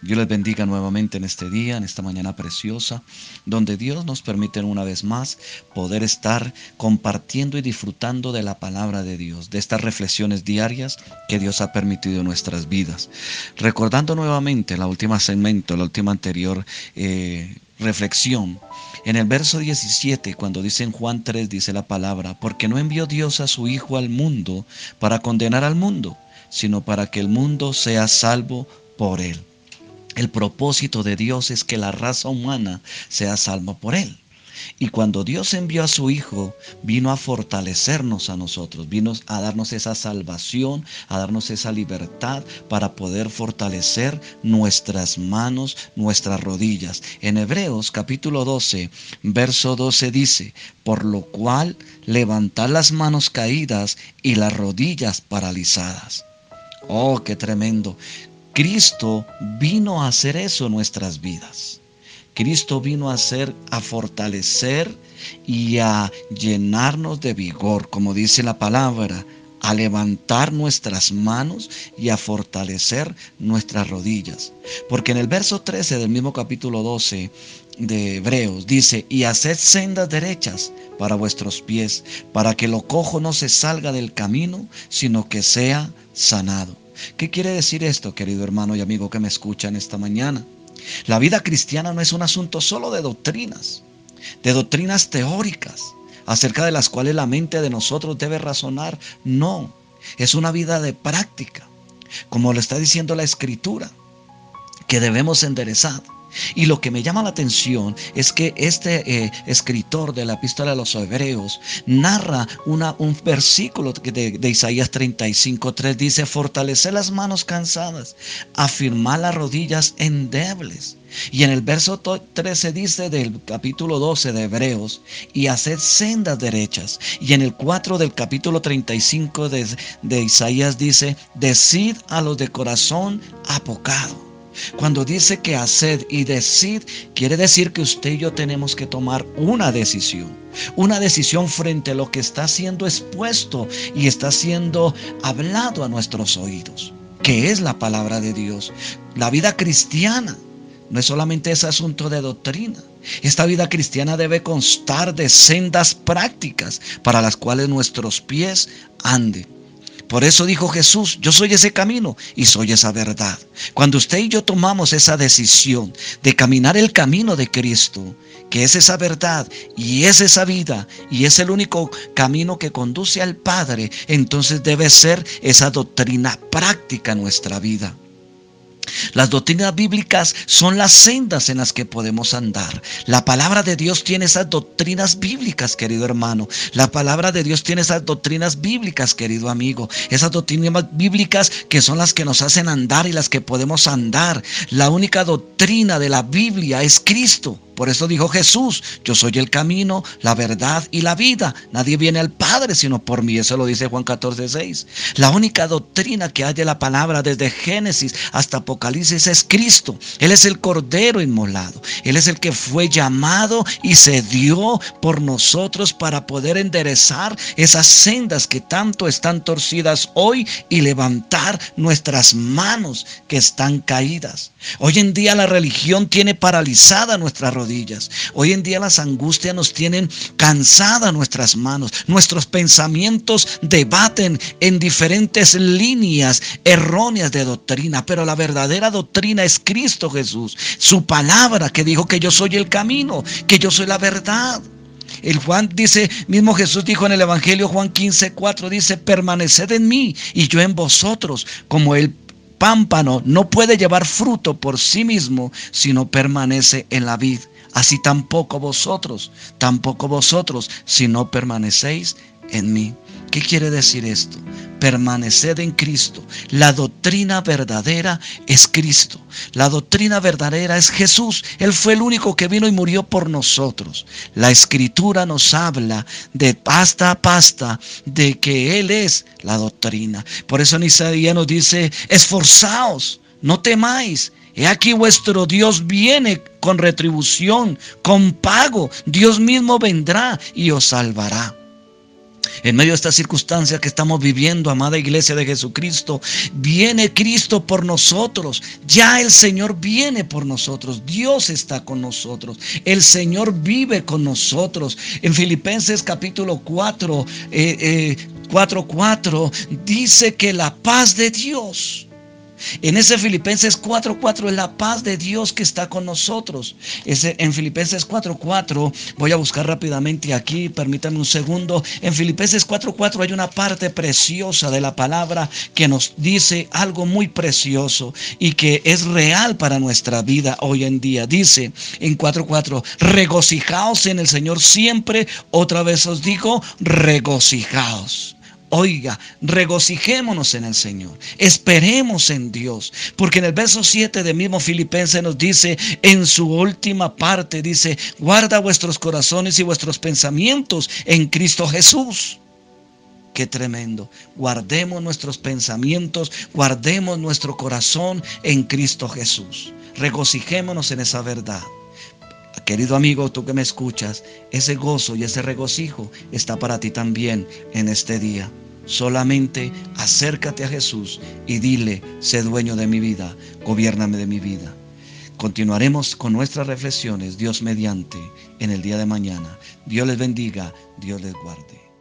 Dios les bendiga nuevamente en este día, en esta mañana preciosa, donde Dios nos permite una vez más poder estar compartiendo y disfrutando de la palabra de Dios, de estas reflexiones diarias que Dios ha permitido en nuestras vidas. Recordando nuevamente la última segmento, la última anterior eh, reflexión, en el verso 17, cuando dice en Juan 3, dice la palabra, porque no envió Dios a su Hijo al mundo para condenar al mundo, sino para que el mundo sea salvo por él. El propósito de Dios es que la raza humana sea salva por Él. Y cuando Dios envió a su Hijo, vino a fortalecernos a nosotros, vino a darnos esa salvación, a darnos esa libertad para poder fortalecer nuestras manos, nuestras rodillas. En Hebreos capítulo 12, verso 12 dice, por lo cual levantad las manos caídas y las rodillas paralizadas. Oh, qué tremendo. Cristo vino a hacer eso en nuestras vidas. Cristo vino a hacer, a fortalecer y a llenarnos de vigor, como dice la palabra, a levantar nuestras manos y a fortalecer nuestras rodillas. Porque en el verso 13 del mismo capítulo 12 de Hebreos dice, y haced sendas derechas para vuestros pies, para que lo cojo no se salga del camino, sino que sea sanado. ¿Qué quiere decir esto, querido hermano y amigo que me escuchan esta mañana? La vida cristiana no es un asunto solo de doctrinas, de doctrinas teóricas, acerca de las cuales la mente de nosotros debe razonar. No, es una vida de práctica, como lo está diciendo la escritura, que debemos enderezar. Y lo que me llama la atención es que este eh, escritor de la epístola de los hebreos narra un versículo de, de Isaías 35.3 dice, fortalecer las manos cansadas, afirmar las rodillas endebles. Y en el verso 13 dice del capítulo 12 de Hebreos, y hacer sendas derechas. Y en el 4 del capítulo 35 de, de Isaías dice, decid a los de corazón apocado cuando dice que haced y decid, quiere decir que usted y yo tenemos que tomar una decisión. Una decisión frente a lo que está siendo expuesto y está siendo hablado a nuestros oídos, que es la palabra de Dios. La vida cristiana no es solamente ese asunto de doctrina. Esta vida cristiana debe constar de sendas prácticas para las cuales nuestros pies anden. Por eso dijo Jesús, yo soy ese camino y soy esa verdad. Cuando usted y yo tomamos esa decisión de caminar el camino de Cristo, que es esa verdad y es esa vida y es el único camino que conduce al Padre, entonces debe ser esa doctrina práctica en nuestra vida. Las doctrinas bíblicas son las sendas en las que podemos andar. La palabra de Dios tiene esas doctrinas bíblicas, querido hermano. La palabra de Dios tiene esas doctrinas bíblicas, querido amigo. Esas doctrinas bíblicas que son las que nos hacen andar y las que podemos andar. La única doctrina de la Biblia es Cristo. Por eso dijo Jesús, yo soy el camino, la verdad y la vida. Nadie viene al Padre sino por mí. Eso lo dice Juan 14, 6. La única doctrina que hay de la palabra desde Génesis hasta Apocalipsis es Cristo. Él es el Cordero inmolado. Él es el que fue llamado y se dio por nosotros para poder enderezar esas sendas que tanto están torcidas hoy y levantar nuestras manos que están caídas. Hoy en día la religión tiene paralizada nuestra Hoy en día las angustias nos tienen cansada nuestras manos. Nuestros pensamientos debaten en diferentes líneas erróneas de doctrina, pero la verdadera doctrina es Cristo Jesús. Su palabra que dijo que yo soy el camino, que yo soy la verdad. El Juan dice, mismo Jesús dijo en el Evangelio Juan 15, 4, dice, permaneced en mí y yo en vosotros, como el pámpano no puede llevar fruto por sí mismo, sino permanece en la vid así tampoco vosotros, tampoco vosotros, si no permanecéis en mí. ¿Qué quiere decir esto? Permaneced en Cristo. La doctrina verdadera es Cristo. La doctrina verdadera es Jesús. Él fue el único que vino y murió por nosotros. La escritura nos habla de pasta a pasta de que Él es la doctrina. Por eso en Isaías nos dice, esforzaos, no temáis He aquí vuestro Dios viene con retribución, con pago. Dios mismo vendrá y os salvará. En medio de esta circunstancia que estamos viviendo, amada iglesia de Jesucristo, viene Cristo por nosotros. Ya el Señor viene por nosotros. Dios está con nosotros. El Señor vive con nosotros. En Filipenses capítulo 4, eh, 4.4 eh, dice que la paz de Dios en ese Filipenses 4:4 es la paz de Dios que está con nosotros. Ese, en Filipenses 4:4, voy a buscar rápidamente aquí, permítame un segundo. En Filipenses 4:4 hay una parte preciosa de la palabra que nos dice algo muy precioso y que es real para nuestra vida hoy en día. Dice en 4:4, regocijaos en el Señor siempre. Otra vez os digo, regocijaos. Oiga, regocijémonos en el Señor, esperemos en Dios, porque en el verso 7 de mismo Filipenses nos dice, en su última parte dice, guarda vuestros corazones y vuestros pensamientos en Cristo Jesús. Qué tremendo. Guardemos nuestros pensamientos, guardemos nuestro corazón en Cristo Jesús. Regocijémonos en esa verdad. Querido amigo, tú que me escuchas, ese gozo y ese regocijo está para ti también en este día. Solamente acércate a Jesús y dile, sé dueño de mi vida, gobiername de mi vida. Continuaremos con nuestras reflexiones, Dios mediante, en el día de mañana. Dios les bendiga, Dios les guarde.